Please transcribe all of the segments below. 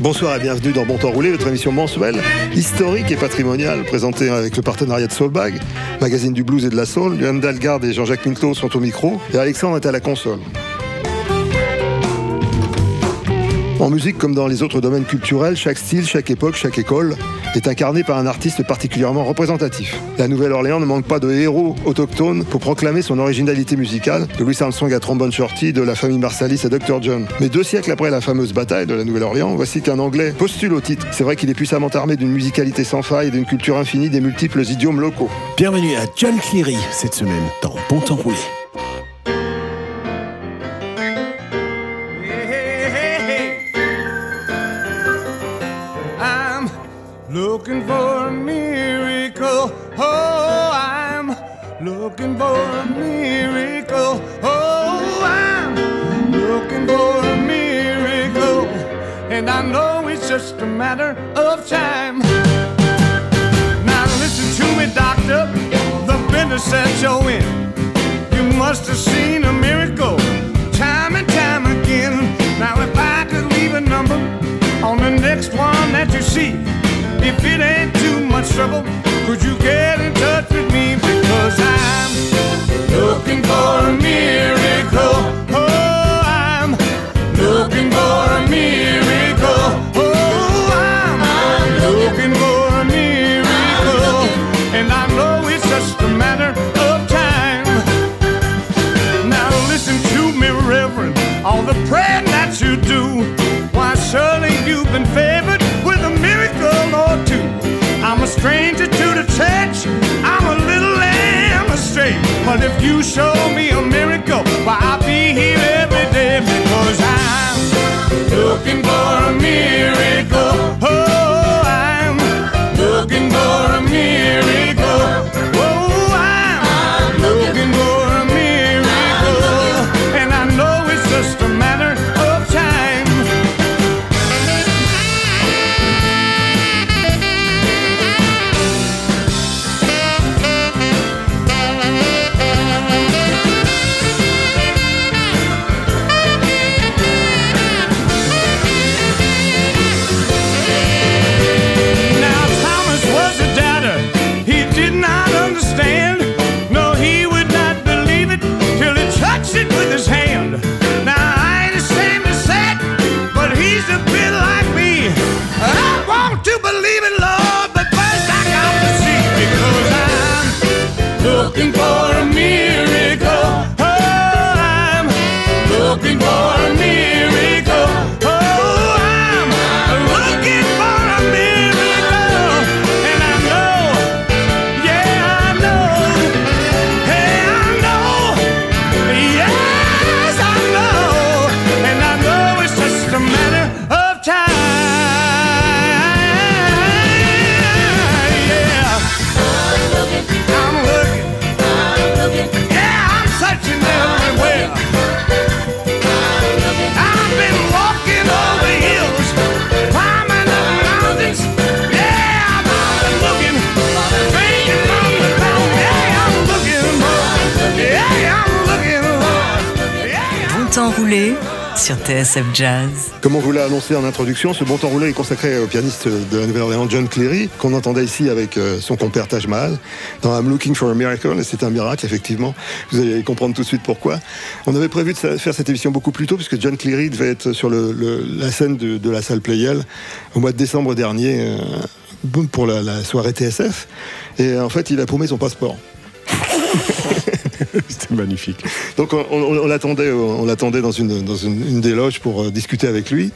Bonsoir et bienvenue dans Bon Temps Roulé, votre émission mensuelle, historique et patrimoniale, présentée avec le partenariat de Soulbag, magazine du blues et de la soul. Johan Dalgarde et Jean-Jacques Minto sont au micro et Alexandre est à la console. En musique, comme dans les autres domaines culturels, chaque style, chaque époque, chaque école est incarné par un artiste particulièrement représentatif. La Nouvelle-Orléans ne manque pas de héros autochtones pour proclamer son originalité musicale, de Louis Armstrong à Trombone Shorty, de la famille Marsalis à Dr. John. Mais deux siècles après la fameuse bataille de la Nouvelle-Orléans, voici qu'un Anglais postule au titre. C'est vrai qu'il est puissamment armé d'une musicalité sans faille et d'une culture infinie des multiples idiomes locaux. Bienvenue à John Cleary cette semaine dans Bon Temps Roulé. Looking for a miracle. Oh, I'm looking for a miracle. Oh, I'm looking for a miracle. And I know it's just a matter of time. Now listen to me, doctor. The business said you're in. You must have seen a miracle time and time again. Now, if I could leave a number on the next one that you see, if it ain't too much trouble, could you get in touch with me? Because I'm looking for a miracle. Oh, I'm looking for a miracle. Oh, I'm looking for a miracle. And I know it's just a matter of time. Now listen to me, Reverend, all the praying that you do. Why, surely you've been favored I'm a stranger to the church, I'm a little lamb astray. But if you show me a sur TSF Jazz. Comme on vous l'a annoncé en introduction, ce bon temps roulé est consacré au pianiste de la Nouvelle-Orléans John Cleary, qu'on entendait ici avec euh, son compère Taj Mahal, dans I'm Looking for a Miracle, et c'est un miracle, effectivement. Vous allez comprendre tout de suite pourquoi. On avait prévu de faire cette émission beaucoup plus tôt, puisque John Cleary devait être sur le- le- la scène de, de la salle Playel au mois de décembre dernier, euh, pour la, la soirée TSF. Et en fait, il a paumé son passeport. C'était magnifique. Donc on, l'attendait, on l'attendait dans une dans une, une des loges pour euh, discuter avec lui.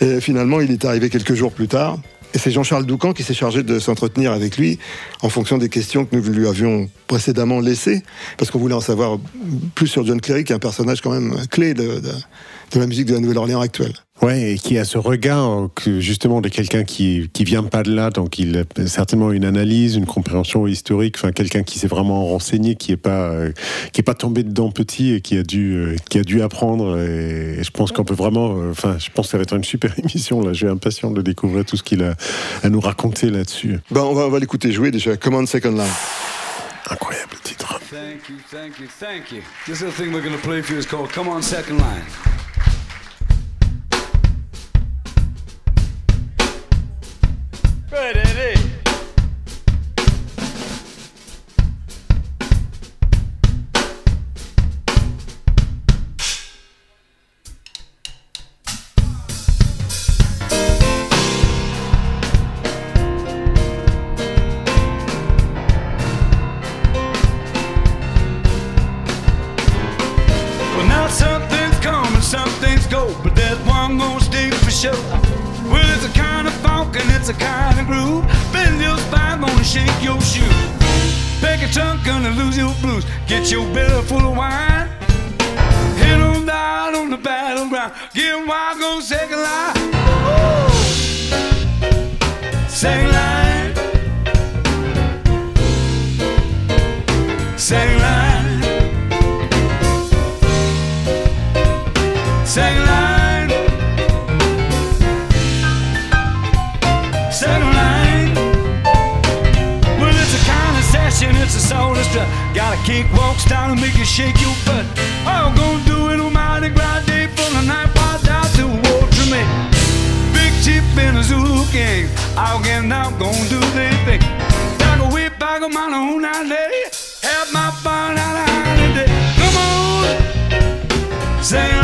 Et finalement, il est arrivé quelques jours plus tard. Et c'est Jean-Charles Doucan qui s'est chargé de s'entretenir avec lui en fonction des questions que nous lui avions précédemment laissées, parce qu'on voulait en savoir plus sur John Cleary, qui est un personnage quand même clé de- de la musique de la Nouvelle-Orléans actuelle. Ouais, et qui a ce regard que justement de quelqu'un qui qui vient pas de là, donc il a certainement une analyse, une compréhension historique, enfin quelqu'un qui s'est vraiment renseigné, qui est pas euh, qui est pas tombé dedans petit et qui a dû euh, qui a dû apprendre. Et, je pense qu'on peut vraiment, euh, enfin, je pense que ça va être une super émission là. J'ai impatient de découvrir tout ce qu'il a à nous raconter là-dessus. Ben, on va, on va l'écouter jouer déjà. Command Second Line. Incroyable titre. Thank you, thank you, thank you. This little thing we're going to play for you is called Come On Second Line. Ready. Well, my own day. Have my fun out of holiday. Come on, second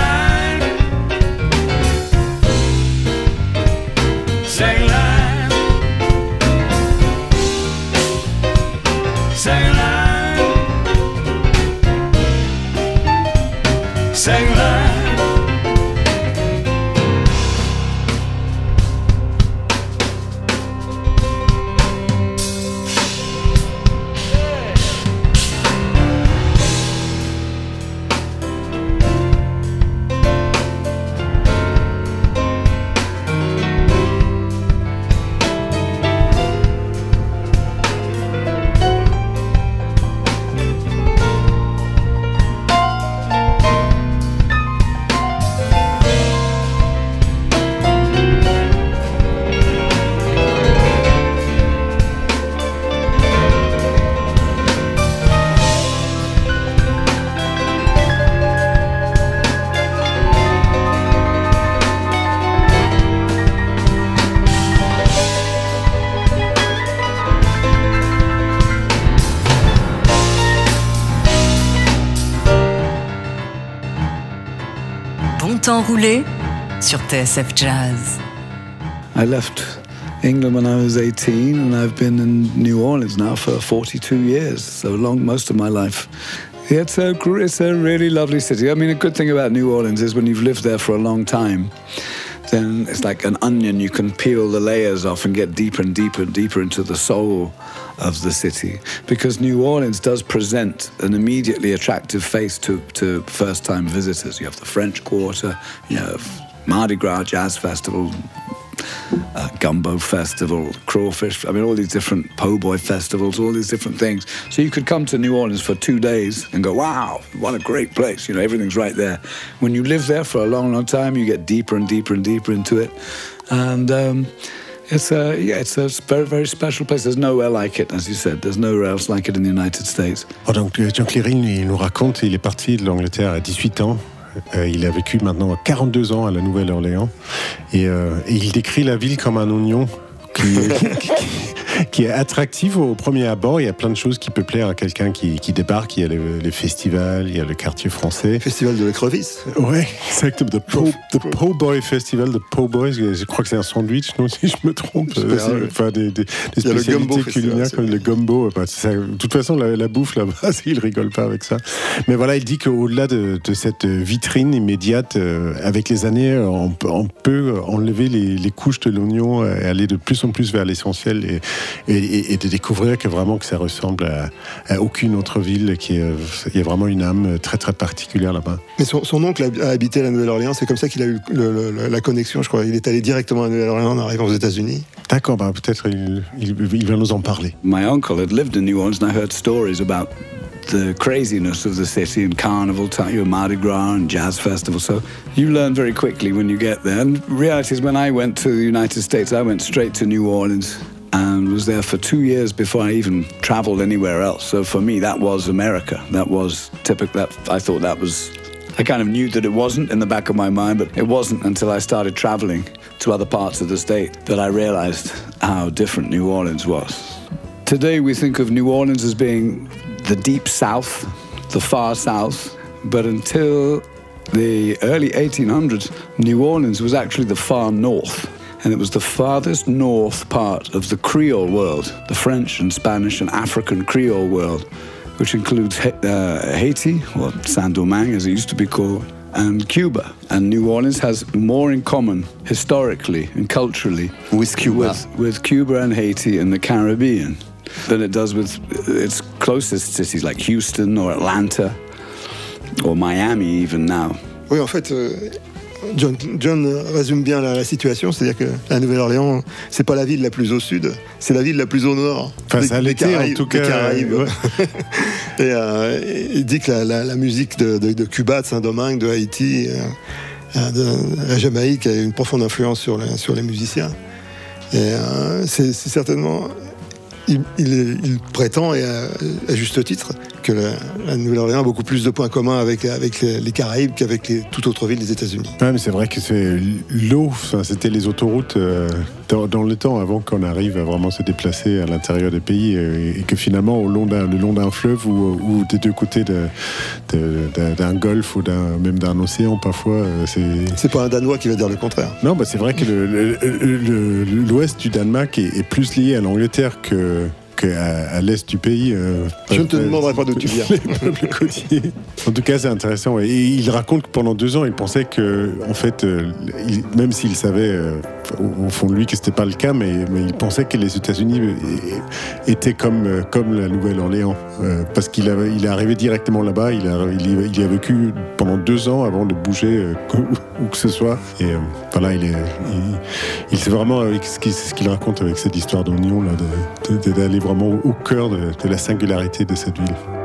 Roulé sur TSF Jazz. I left England when I was 18, and I've been in New Orleans now for 42 years, so long, most of my life. It's a, it's a really lovely city. I mean, a good thing about New Orleans is when you've lived there for a long time, then it's like an onion. You can peel the layers off and get deeper and deeper and deeper into the soul of the city. Because New Orleans does present an immediately attractive face to, to first time visitors. You have the French Quarter, you have Mardi Gras Jazz Festival, uh, Gumbo Festival, Crawfish. I mean, all these different po' boy festivals, all these different things. So you could come to New Orleans for two days and go, wow, what a great place. You know, everything's right there. When you live there for a long, long time, you get deeper and deeper and deeper into it. And um, it's a, yeah, it's a very, very special place. There's nowhere like it, as you said. There's nowhere else like it in the United States. Oh, donc euh, John Cleary il nous raconte, il est parti de l'Angleterre à 18 ans. Euh, il a vécu maintenant 42 ans à la Nouvelle-Orléans et, euh, et il décrit la ville comme un oignon qui, qui- qui est attractif au premier abord. Il y a plein de choses qui peuvent plaire à quelqu'un qui, qui débarque. Il y a les, les festivals, il y a le quartier français. Festival de l'écrevisse. Ouais, exactement. The Po, the po Boy Festival, the Po Boys. Je crois que c'est un sandwich, non, si je me trompe. Euh, Enfin, des, des, des Il y a le spécialités culinaires comme le gumbo. Bah, ça. De toute façon, la, la bouffe là-bas, il rigole pas avec ça. Mais voilà, il dit qu'au-delà de, de cette vitrine immédiate, euh, avec les années, on, peut- on peut enlever les, les couches de l'oignon et aller de plus en plus vers l'essentiel. Et et, et- et de découvrir que vraiment que ça ressemble à, à aucune autre ville, qu'il y a- il y a vraiment une âme très très particulière là-bas. Mais son, son oncle a, habité à la Nouvelle-Orléans, c'est comme ça qu'il a eu le- le- la connexion, je crois. Il est allé directement à la Nouvelle-Orléans en arrivant aux États-Unis. D'accord, bah, peut-être il, il- il va nous en parler. My uncle had lived in New Orleans, and I heard stories about the craziness of the city and carnival time, your Mardi Gras and jazz festival. So you learn very quickly when you get there. And reality is, when I went to the United States, I went straight to New Orleans and was there for two years before I even traveled anywhere else. So for me, that was America. That was typical. That I thought that was. I kind of knew that it wasn't in the back of my mind, but it wasn't until I started traveling to other parts of the state that I realized how different New Orleans was. Today we think of New Orleans as being the deep south, the far south, but until the early 1800s, New Orleans was actually the far north. And it was the farthest north part of the Creole world, the French and Spanish and African Creole world, which includes uh, Haiti, or Saint Domingue as it used to be called, and Cuba. And New Orleans has more in common historically and culturally with Cuba, with, with Cuba and Haiti and the Caribbean than it does with its closest cities like Houston or Atlanta or Miami even now. Oui, en fait, euh, John, John résume bien la, la situation, c'est-à-dire que la Nouvelle-Orléans, c'est pas la ville la plus au sud, c'est la ville la plus au nord. Enfin, ça l'était, en tout cas, Caraïbes. ouais. et euh, il dit que la, la- la musique de, de- de Cuba, de Saint-Domingue, de Haïti, euh, euh, de la Jamaïque a une profonde influence sur les, sur les musiciens. Et euh, c'est certainement. Il, il- il prétend, et à, à juste titre, que la, la Nouvelle-Orléans a beaucoup plus de points communs avec, avec les, les Caraïbes qu'avec les- toute autre ville des États-Unis. Ouais, mais c'est vrai que c'est l'eau, c'était les autoroutes euh, dans, dans le temps avant qu'on arrive à vraiment se déplacer à l'intérieur des pays euh, et, que finalement au long d'un, le long d'un fleuve ou, ou des deux côtés de- de- d'un, golfe ou d'un, même d'un océan parfois, euh, c'est... C'est pas un Danois qui va dire le contraire. Non, bah, c'est vrai que l'ouest du Danemark est, est plus lié à l'Angleterre que qu'à à l'est du pays. euh, Je ne te demanderai pas d'où tu viens. les peuples côtiers. En tout cas, c'est intéressant. Et il raconte que pendant deux ans, il pensait que, en fait, euh, il- même s'il savait euh, au, fond de lui que c'était pas le cas, mais, il pensait que les États-Unis euh, étaient comme, euh, comme la Nouvelle-Orléans. Euh, parce qu'il il est arrivé directement là-bas, il a, il, y- a vécu pendant deux ans avant de bouger où que ce soit. Et voilà, il est, il, il sait vraiment ce qu'il raconte avec cette histoire d'oignon d'aller vraiment au, cœur de la singularité de cette ville.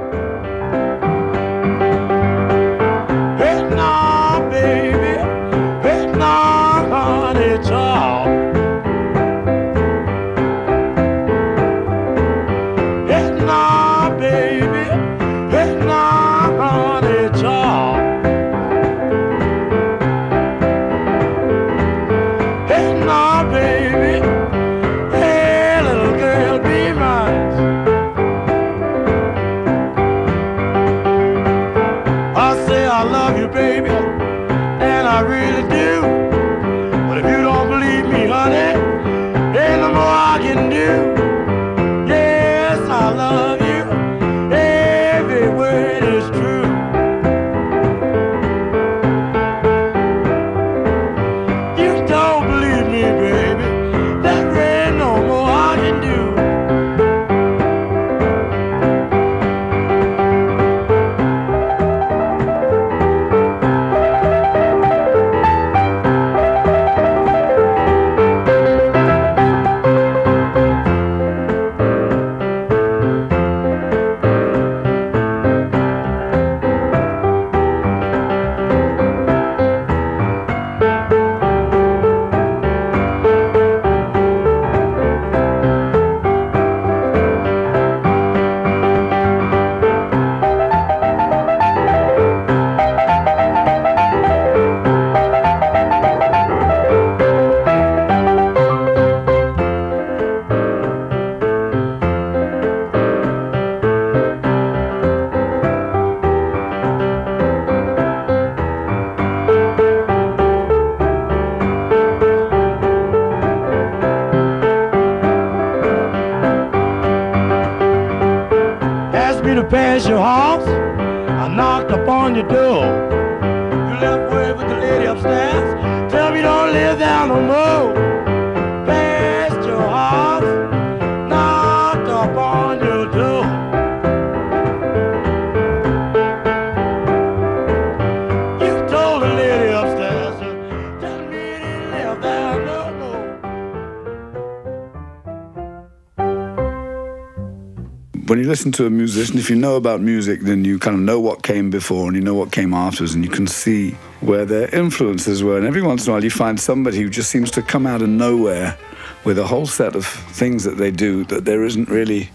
Listen to a musician, if you know about music, then you kind of know what came before and you know what came afterwards, and you can see where their influences were. And every once in a while, you find somebody who just seems to come out of nowhere with a whole set of things that they do that there isn't really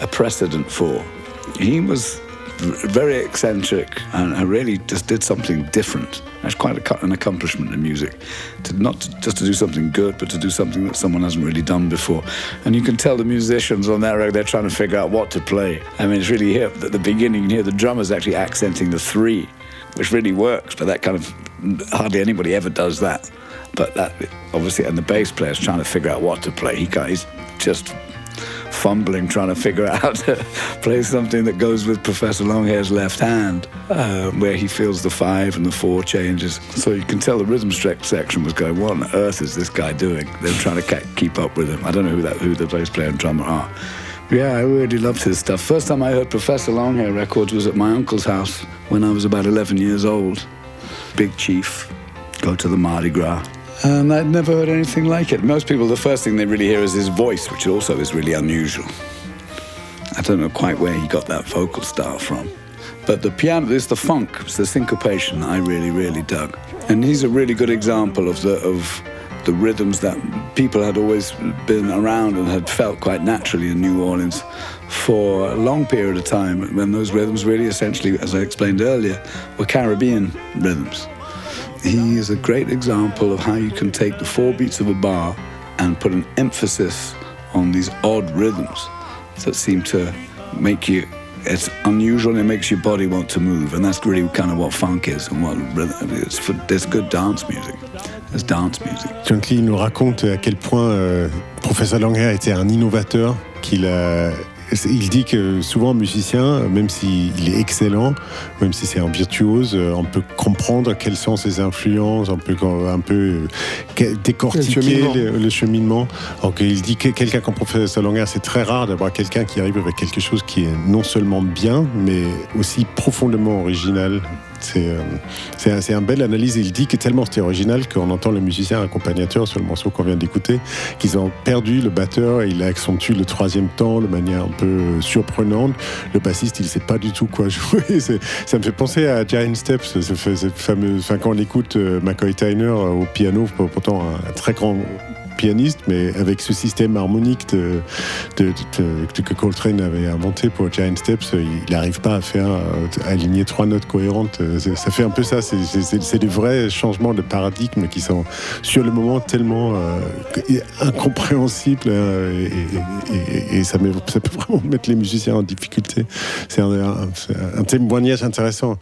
a precedent for. He was very eccentric and really just did something different. That's quite a, an accomplishment in music, to not to, just to do something good, but to do something that someone hasn't really done before. And you can tell the musicians on that record they're trying to figure out what to play. I mean, it's really here at the beginning. You hear the drummers actually accenting the three, which really works. But that kind of hardly anybody ever does that. But that obviously, and the bass player's trying to figure out what to play. He he's just fumbling trying to figure out how to play something that goes with Professor Longhair's left hand, uh, where he feels the five and the four changes. So you can tell the rhythm section was going, what on earth is this guy doing? They're trying to keep up with him. I don't know who that who the bass player and drummer are. Yeah, I really loved his stuff. First time I heard Professor Longhair records was at my uncle's house when I was about 11 years old. Big Chief, go to the Mardi Gras. And I'd never heard anything like it. Most people, the first thing they really hear is his voice, which also is really unusual. I don't know quite where he got that vocal style from. But the piano, it's the funk, it's the syncopation I really, really dug. And he's a really good example of the, of the rhythms that people had always been around and had felt quite naturally in New Orleans for a long period of time when those rhythms really essentially, as I explained earlier, were Caribbean rhythms he is a great example of how you can take the four beats of a bar and put an emphasis on these odd rhythms that seem to make you it's unusual and it makes your body want to move and that's really kind of what funk is and what it's for, there's good dance music. There's dance music. Jon nous raconte à quel point euh, professeur Longhair était un innovateur qu'il a il dit que souvent un musicien, même s'il est excellent, même si c'est un virtuose, euh, on peut comprendre quelles sont ses influences, on peut un peu euh, décortiquer le cheminement. Alors qu'il dit que quelqu'un comme professeur Langer, c'est très rare d'avoir quelqu'un qui arrive avec quelque chose qui est non seulement bien, mais aussi profondément original. Euh, c'est un, un belle analyse. Il dit que tellement c'était original qu'on entend le musicien accompagnateur sur le morceau qu'on vient d'écouter, qu'ils ont perdu le batteur et il accentue le troisième temps de manière un peu surprenante. Le bassiste, il sait pas du tout quoi jouer. Ça me fait penser à Giant Steps, ce, fameux. Quand on écoute euh, McCoy Tyner au piano, pourtant un très grand pianiste, mais avec ce système harmonique que Coltrane avait inventé pour Giant Steps, euh, il n'arrive pas à faire euh, aligner trois notes cohérentes. Euh, ça fait un peu ça. C'est des vrais changements de paradigme qui sont sur le moment tellement incompréhensibles et, ça, peut vraiment mettre les musiciens en difficulté. C'est un, un, un, témoignage intéressant.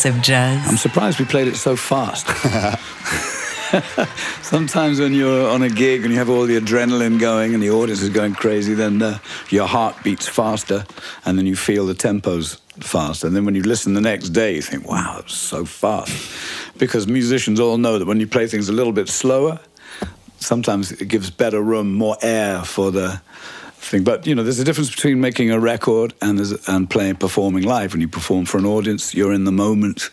TSF Jazz. I'm surprised we played it so fast. Sometimes when you're on a gig and you have all the adrenaline going and the audience is going crazy, then uh, your heart beats faster and then you feel the tempos fast. And then when you listen the next day, you think, wow, it was so fast. Because musicians all know that when you play things a little bit slower, sometimes it gives better room, more air for the thing. But you know, there's a difference between making a record and and playing, performing live. When you perform for an audience, you're in the moment,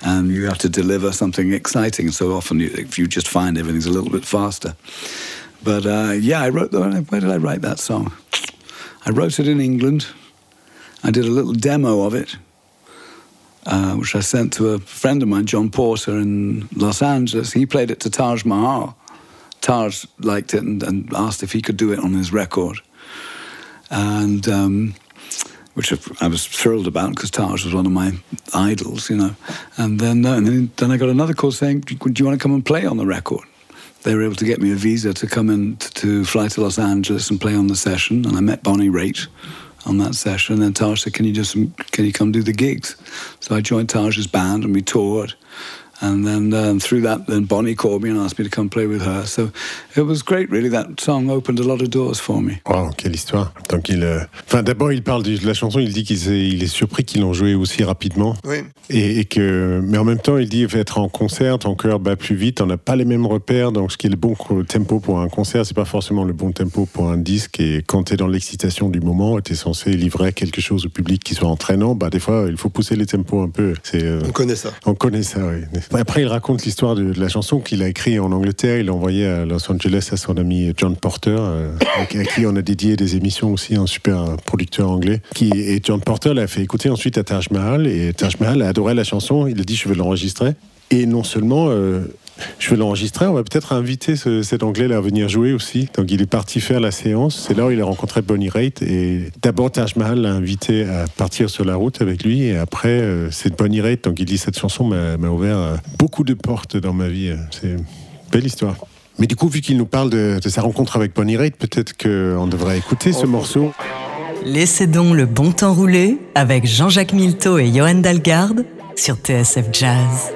and you have to deliver something exciting. So often, you, if you just find everything's a little bit faster. But uh, yeah, I wrote. Where did I write that song? I wrote it in England. I did a little demo of it, uh, which I sent to a friend of mine, John Porter, in Los Angeles. He played it to Taj Mahal. Taj liked it and, and asked if he could do it on his record. And um, which I was thrilled about because Taj was one of my idols, you know. And then, uh, and then, then I got another call saying, "Do you want to come and play on the record?" They were able to get me a visa to come in t- to fly to Los Angeles and play on the session. And I met Bonnie Raitt on that session. And then Taj said, "Can you some? Can you come do the gigs?" So I joined Taj's band and we toured. And then um, through that, then Bonnie called me and asked me to come play with her. So it was great, really. That song opened a lot of doors for me. Wow, quelle histoire. Donc il, euh, enfin d'abord il parle de la chanson, il dit qu'il s'est- il est surpris qu'ils l'ont joué aussi rapidement. Oui. Et, et que, mais en même temps, il dit être en concert, ton cœur bat plus vite, on n'a pas les mêmes repères, donc ce qui est le bon tempo pour un concert, c'est pas forcément le bon tempo pour un disque. Et quand tu es dans l'excitation du moment, tu es censé livrer quelque chose au public qui soit entraînant, bah des fois il faut pousser les tempos un peu. C'est, euh, On connaît ça. on connaît ça, oui. Après, il raconte l'histoire de, la chanson qu'il a écrite en Angleterre. Il l'a envoyée à Los Angeles à son ami John Porter, euh, à qui on a dédié des émissions aussi, un super producteur anglais. Et John Porter l'a fait écouter ensuite à Taj Mahal. Et Taj Mahal a adoré la chanson. Il a dit Je vais l'enregistrer. Et non seulement. euh, je vais l'enregistrer, on va peut-être inviter ce- cet Anglais-là à venir jouer aussi. Donc il est parti faire la séance. C'est là où il a rencontré Bonnie Raitt. Et d'abord, Taj Mahal l'a invité à partir sur la route avec lui. Et après, euh, c'est Bonnie Raitt. Donc il dit Cette chanson m'a ouvert euh, beaucoup de portes dans ma vie. C'est une belle histoire. Mais du coup, vu qu'il nous parle de, de sa rencontre avec Bonnie Raitt, peut-être qu'on devrait écouter ce morceau. Laissez donc le bon temps rouler avec Jean-Jacques Milteau et Johan Dalgarde sur TSF Jazz.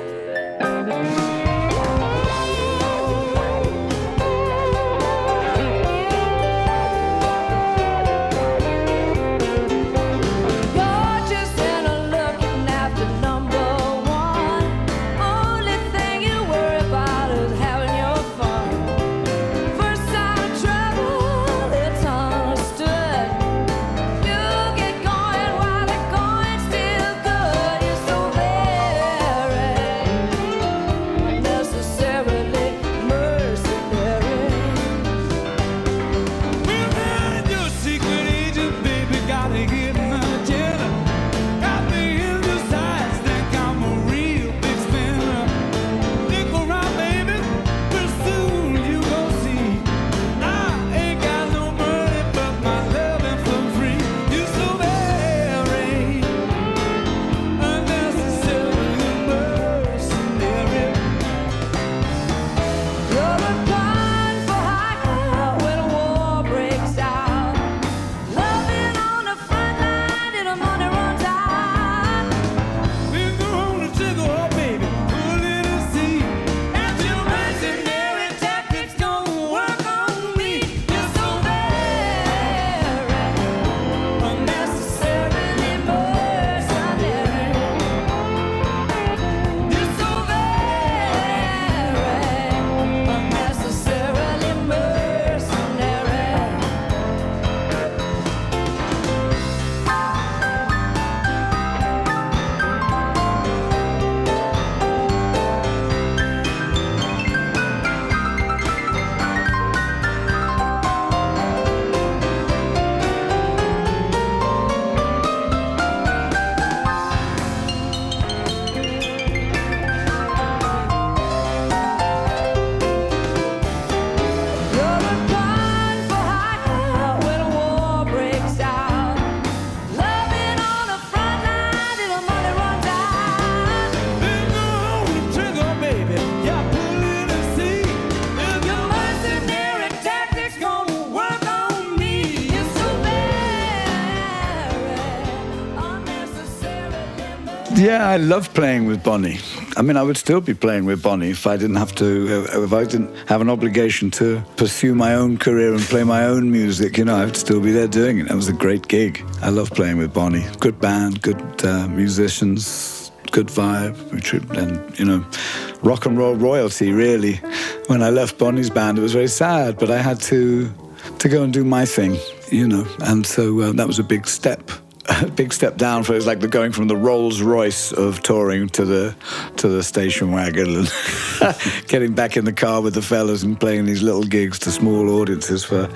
Yeah, I love playing with Bonnie. I mean, I would still be playing with Bonnie if I didn't have to, uh, if I didn't have an obligation to pursue my own career and play my own music. You know, I would still be there doing it. That was a great gig. I love playing with Bonnie. Good band, good uh, musicians, good vibe, and you know, rock and roll royalty. Really, when I left Bonnie's band, it was very sad, but I had to to go and do my thing. You know, and so uh, that was a big step big step down for it was like the going from the Rolls Royce of touring to the to the station wagon and getting back in the car with the fellas and playing these little gigs to small audiences for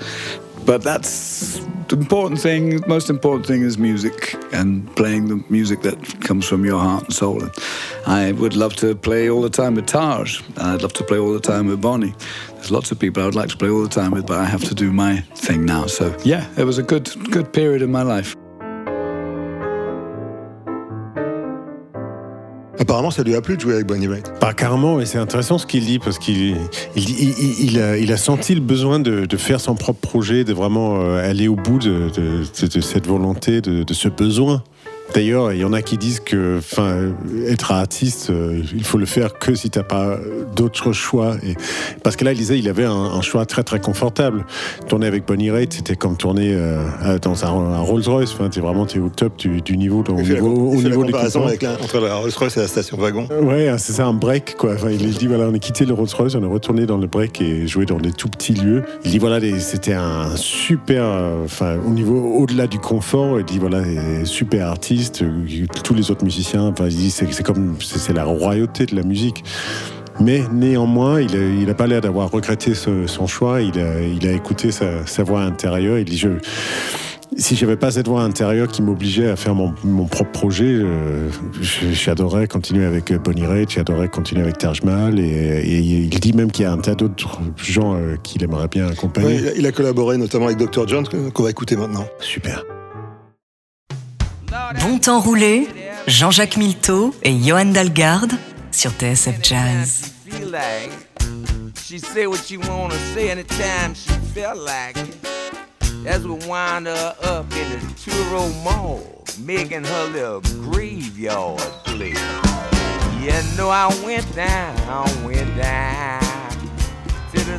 but that's the important thing most important thing is music and playing the music that comes from your heart and soul. And I would love to play all the time with Taj. I'd love to play all the time with Bonnie. There's lots of people I would like to play all the time with but I have to do my thing now. So yeah it was a good good period in my life Apparemment, ça lui a plu de jouer avec Bonnie Raitt. Pas carrément, et c'est intéressant ce qu'il dit, parce qu'il il, il- il- il a, senti le besoin de, faire son propre projet, de vraiment euh, aller au bout de, cette volonté, de ce besoin. D'ailleurs, il y en a qui disent que enfin, être artiste, euh, il faut le faire que si tu n'as pas d'autres choix. Et, parce que là, il disait il avait un, un choix très très confortable. Tourner avec Bonnie Raitt, c'était comme tourner euh, dans un, un Rolls-Royce. Enfin, tu es vraiment t'es au top du, du niveau, au niveau, au la niveau comparaison conforts. avec la- entre la Rolls-Royce et la station wagon. Ouais, c'est ça, un break, quoi. Enfin, il dit, voilà, on a quitté le Rolls-Royce, on est retourné dans le break et joué dans des tout petits lieux. Il dit, voilà, c'était un super, euh, enfin, au niveau, au-delà du confort, il dit, voilà, les super artiste, tous les autres musiciens, enfin, c'est comme, c'est la royauté de la musique. Mais néanmoins, il n'a pas l'air d'avoir regretté ce- son choix. Il a, il a écouté sa, sa voix intérieure. Il dit je, si j'avais pas cette voix intérieure qui m'obligeait à faire mon, mon propre projet, euh, j'adorerais continuer avec Bonnie Raitt, j'adorerais continuer avec Taj Mahal. Et, et il dit même qu'il y a un tas d'autres gens euh, qu'il aimerait bien accompagner. Ouais, il, a, collaboré notamment avec Dr. John, qu'on va écouter maintenant. Super. Bon temps roulé, Jean-Jacques Milteau et Johan Dalgarde sur TSF Jazz. she say what she wanna say anytime she felt like it. Her up in the Turo Mall, making her little graveyard play. You know I went down, went down to the.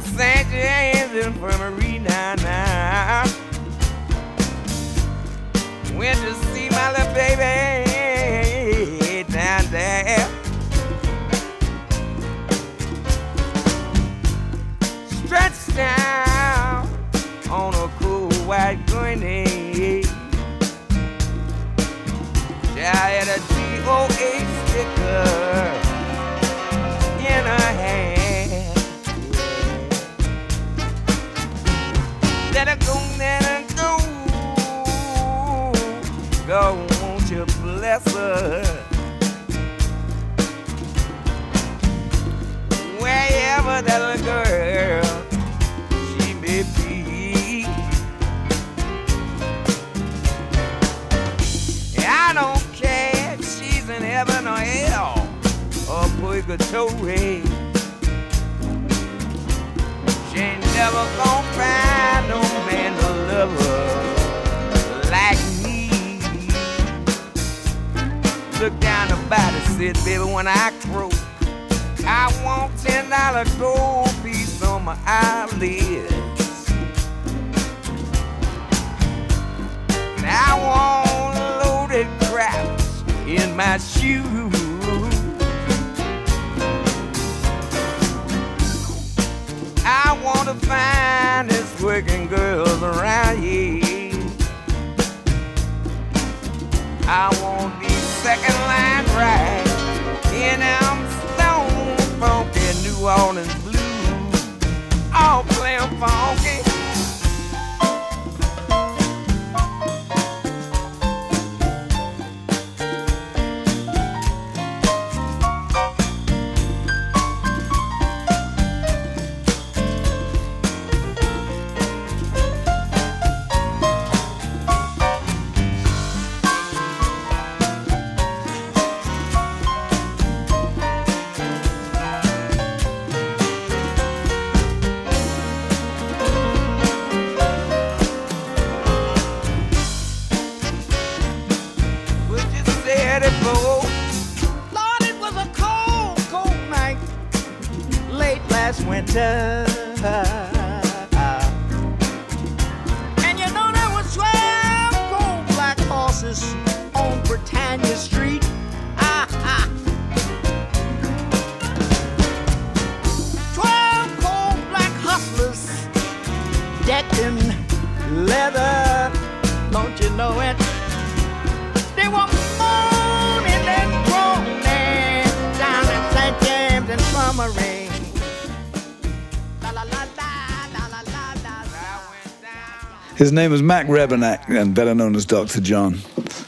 His name was Mac Rebennack, and better known as Dr. John.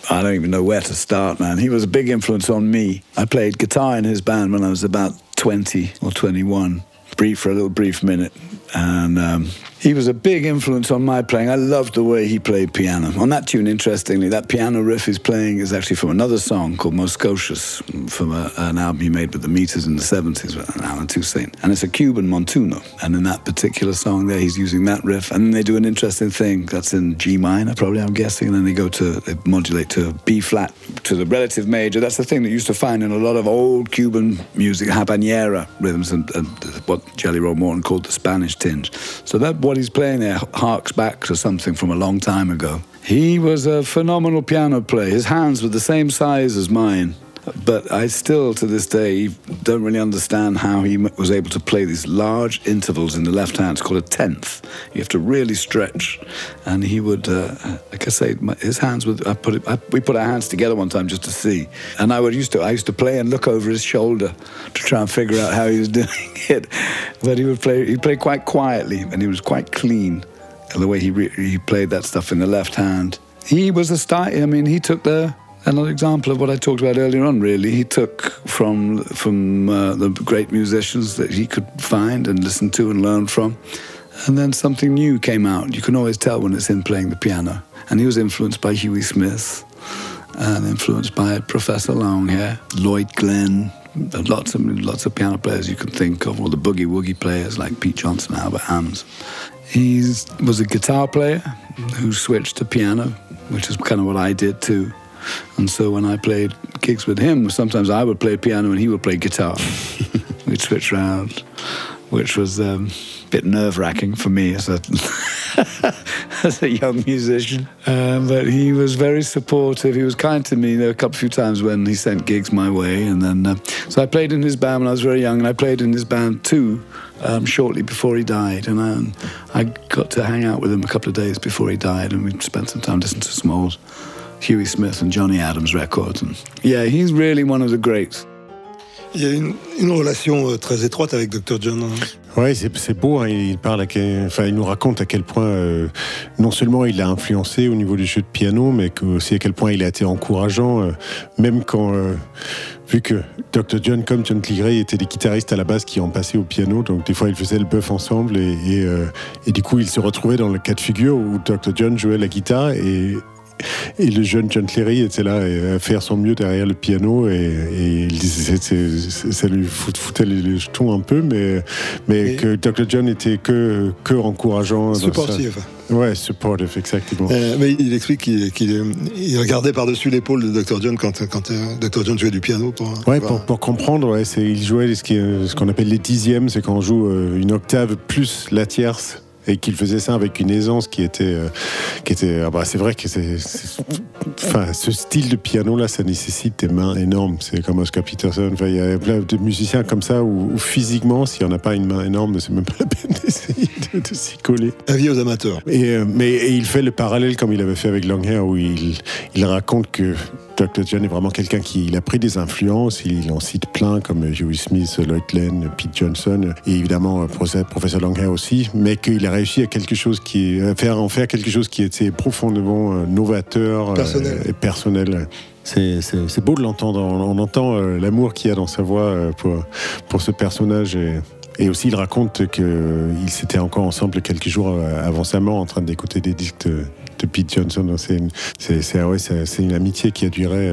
I don't even know where to start, man. He was a big influence on me. I played guitar in his band when I was about 20 or 21, brief for a little brief minute. And um, he was a big influence on my playing. I loved the way he played piano. On that tune, interestingly, that piano riff he's playing is actually from another song called Mos' Scocious, from a, an album he made with the Meters in the 70s with Allen Toussaint. And it's a Cuban montuno. And in that particular song there, he's using that riff. And they do an interesting thing. That's in G minor, probably, I'm guessing. And then they go to, they modulate to B flat, to the relative major. That's the thing that you used to find in a lot of old Cuban music, habanera rhythms, and, and what Jelly Roll Morton called the Spanish tinge. So that what he's playing there harks back to something from a long time ago. He was a phenomenal piano player. His hands were the same size as mine. But I still, to this day, don't really understand how he was able to play these large intervals in the left hand. It's called a tenth. You have to really stretch. And he would, uh, like I say, my, his hands would. I put it, I, we put our hands together one time just to see. And I would used to. I used to play and look over his shoulder to try and figure out how he was doing it. But he would play. He played quite quietly, and he was quite clean. The way he re- he played that stuff in the left hand. He was a star. I mean, he took the another example of what I talked about earlier on. Really, he took from from uh, the great musicians that he could find and listen to and learn from, and then something new came out. You can always tell when it's him playing the piano. And he was influenced by Huey Smith, and influenced by Professor Longhair, Lloyd Glenn. Lots of lots of piano players you can think of, all the boogie woogie players like Pete Johnson, Albert Ammons. He was a guitar player who switched to piano, which is kind of what I did too. And so when I played gigs with him, sometimes I would play piano and he would play guitar. We'd switch around, which was um, a bit nerve wracking for me as a as a young musician. Um, but he was very supportive. He was kind to me. There were a couple few times when he sent gigs my way, and then uh, so I played in his band when I was very young, and I played in his band too. Um, shortly before he died, and I, I got to hang out with him a couple of days before he died, and we spent some time listening to some old Huey Smith and Johnny Adams records. And yeah, he's really one of the greats. Il y a une, une relation euh, très étroite avec Dr. John. hein. Ouais, c'est c'est beau. hein, Il parle, à quel- enfin, il nous raconte à quel point euh, non seulement il a influencé au niveau du jeu de piano, mais que- aussi à quel point il a été encourageant, euh, même quand, euh, vu que Dr. John comme John Cleary étaient des guitaristes à la base qui en passaient au piano, donc des fois ils faisaient le bœuf ensemble et, et, euh, et du coup ils se retrouvaient dans le cas de figure où Dr. John jouait la guitare et et le jeune John Cleary était là à faire son mieux derrière le piano et, et il disait ça lui fout- foutait les, jetons un peu, mais, mais que Dr. John était que, que encourageant. Supportive. Ouais, supportive, exactement. Euh, mais il explique qu'il qu'il- il regardait par-dessus l'épaule de Dr. John quand, quand euh, Dr. John jouait du piano. Pour, Ouais, pour- comprendre, ouais, il jouait ce qu'on appelle les dixièmes, c'est quand on joue euh, une octave plus la tierce. Et qu'il faisait ça avec une aisance qui était, euh, qui était, ah bah, c'est vrai que c'est, enfin, ce style de piano là, ça nécessite des mains énormes. C'est comme Oscar Peterson. Enfin, il y a plein de musiciens comme ça où, où physiquement, s'il n'y en a pas une main énorme, c'est même pas la peine d'essayer de, de s'y coller. Avis aux amateurs. Et, euh, mais et il fait le parallèle comme il avait fait avec Longhair où il, il raconte que Dr. John est vraiment quelqu'un qui il a pris des influences, il en cite plein comme Huey Smith, Lloyd Glenn, Pete Johnson et évidemment euh, Profe- professeur Longhair aussi, mais qu'il a réussi à quelque chose qui à faire en faire quelque chose qui était profondément euh, novateur euh, Personnel. et personnel. C'est, beau de l'entendre. On, on entend euh, l'amour qu'il y a dans sa voix pour, pour ce personnage. Et, et aussi, il raconte qu'ils s'étaient encore ensemble quelques jours avant sa mort en train d'écouter des disques de, de Pete Johnson. C'est une, c'est- ouais, une amitié qui a duré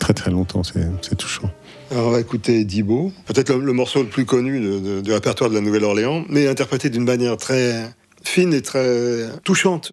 très très longtemps. C'est touchant. Alors on va écouter Dibo, peut-être le, morceau le plus connu du répertoire de la Nouvelle-Orléans, mais interprété d'une manière très fine et très touchante.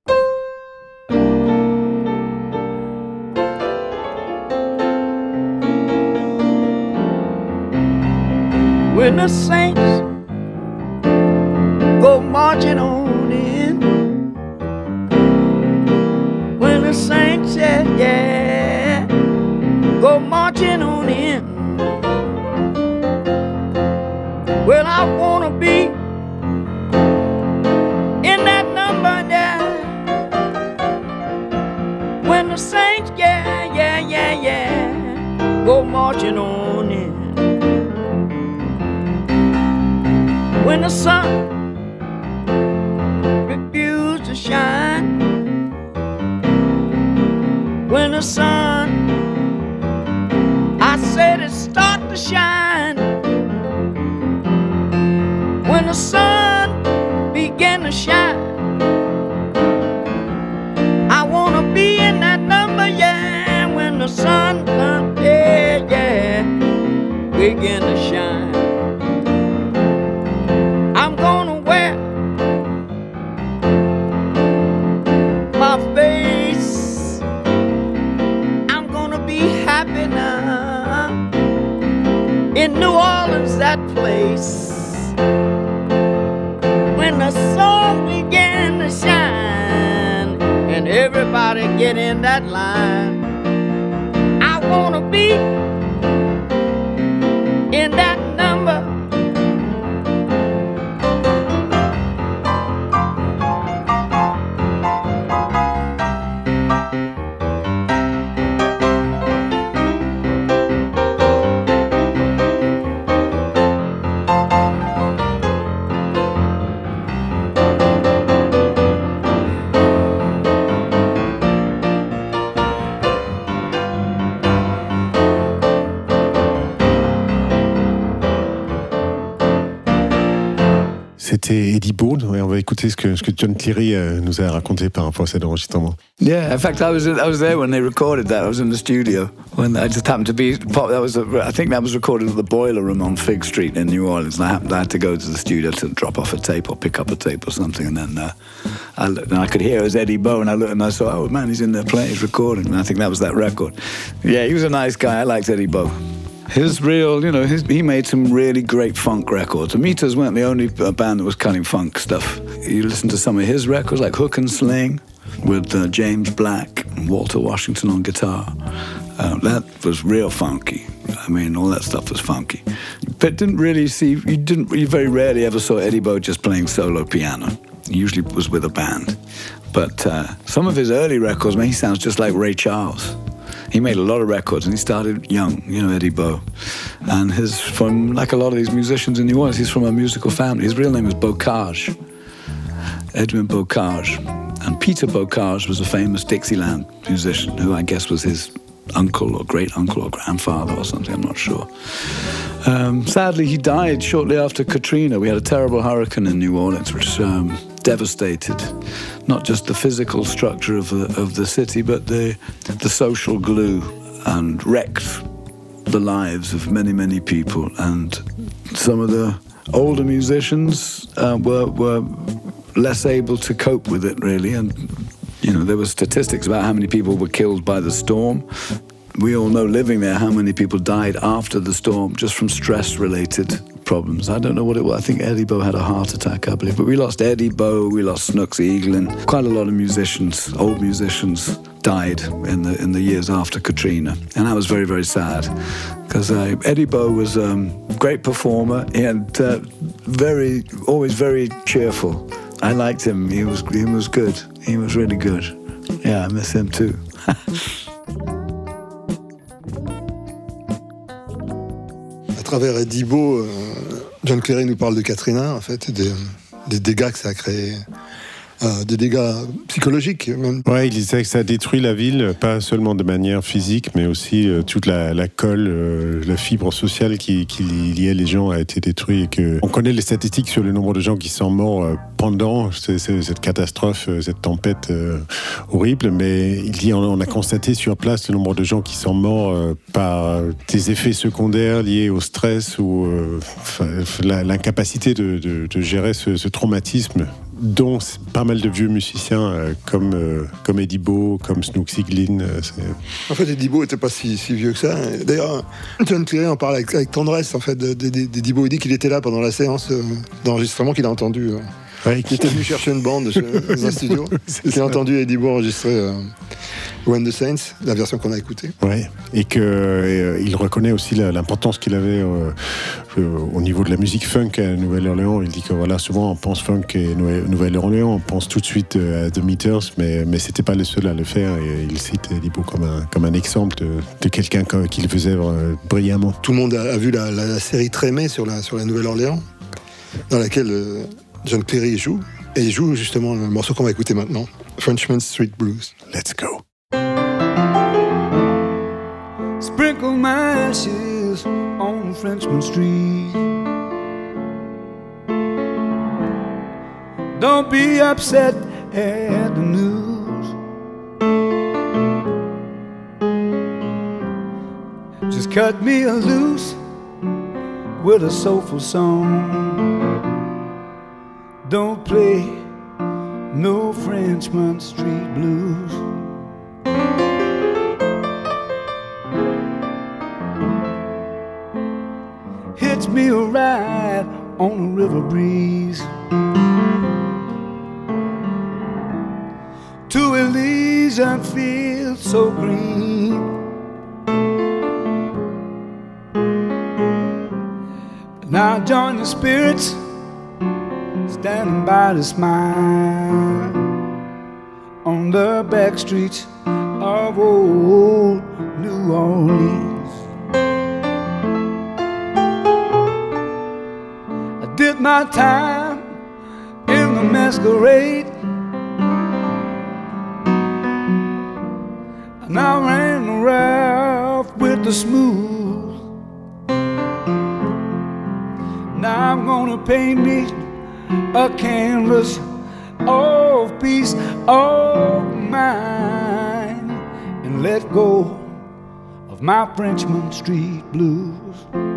Va écouter ce que, ce que Jon Cleary euh, nous a raconté par rapport à cet enregistrement. Yeah, in fact, I was I was there when they recorded that. I was in the studio when I just happened to be. That was a, I think that was recorded at the Boiler Room on Fig Street in New Orleans. And I happened I had to go to the studio to drop off a tape or pick up a tape or something, and then uh, I looked, and I could hear it was Eddie Bo, and I looked and I saw, oh man, he's in there playing, he's recording. And I think that was that record. Yeah, he was a nice guy. I liked Eddie Bo. His real, you know, his, he made some really great funk records. The Meters weren't the only band that was cutting funk stuff. You listen to some of his records, like Hook and Sling, with uh, James Black and Walter Washington on guitar. Uh, that was real funky. I mean, all that stuff was funky. But didn't really see, you didn't, you very rarely ever saw Eddie Bo just playing solo piano. He usually was with a band. But uh, some of his early records, man, he sounds just like Ray Charles. He made a lot of records and he started young, you know, Eddie Bo. And his from like a lot of these musicians in New Orleans, he's from a musical family. His real name is Bocage, Edwin Bocage. And Peter Bocage was a famous Dixieland musician who I guess was his uncle or great uncle or grandfather or something, I'm not sure. Um, sadly, he died shortly after Katrina. We had a terrible hurricane in New Orleans, which um, devastated not just the physical structure of the, of the city, but the, the social glue and wrecked the lives of many, many people. And some of the older musicians uh, were, were less able to cope with it, really. And, you know, there were statistics about how many people were killed by the storm. We all know living there how many people died after the storm just from stress related problems. I don't know what it was. I think Eddie Bo had a heart attack, I believe. But we lost Eddie Bo, we lost Snooks Eaglin. Quite a lot of musicians, old musicians, died in the in the years after Katrina, and that was very very sad because uh, Eddie Bo was a um, great performer and uh, very always very cheerful. I liked him. He was he was good. He was really good. Yeah, I miss him too. À travers Eddie Bo, John Cleary nous parle de Katrina, en fait, et des, des dégâts que ça a créé. Euh, des dégâts psychologiques même. Ouais, il disait que ça détruit la ville, pas seulement de manière physique, mais aussi euh, toute la, colle, euh, la fibre sociale qui, liait les gens a été détruite. On connaît les statistiques sur le nombre de gens qui sont morts pendant ce- ce- cette catastrophe, cette tempête horrible, mais on, a constaté sur place le nombre de gens qui sont morts par des effets secondaires liés au stress ou l'incapacité de, gérer ce traumatisme dont pas mal de vieux musiciens euh, comme, euh, comme Eddie comme Snook Siglin. euh, En fait, Eddie Bo n'était pas si, si vieux que ça. D'ailleurs, John Cleary en parle avec, tendresse. En fait, de- de- d'Eddie. Il dit qu'il était là pendant la séance euh, d'enregistrement qu'il a entendu Ouais, qui était venu chercher une bande dans un studio, qui a entendu Eddie enregistrer euh, When the Saints, la version qu'on a écoutée. Ouais, et que euh, il reconnaît aussi l'importance qu'il avait euh, euh, au niveau de la musique funk à Nouvelle-Orléans. Il dit que voilà, souvent on pense funk et Nouvelle- Nouvelle-Orléans, on pense tout de suite à The Meters, mais mais c'était pas le seul à le faire. Et il cite comme un comme un exemple de, de quelqu'un co- qui le faisait brillamment. Tout le monde a, vu la, la série Trémé sur la, sur la Nouvelle-Orléans, dans laquelle John Perry joue. Et il joue justement le morceau qu'on va écouter maintenant, Frenchman Street Blues. Let's go. Sprinkle my ashes on Frenchman Street. Don't be upset at the news. Just cut me loose with a soulful song. Don't play no Frenchman Street blues. Hits me a ride on a river breeze to Elysian fields so green. Now join the spirits standing by the smile on the back streets of old New Orleans. I did my time in the masquerade. And I ran rough with the smooth. Now I'm gonna paint me a canvas of peace of mind and let go of my Frenchman Street blues.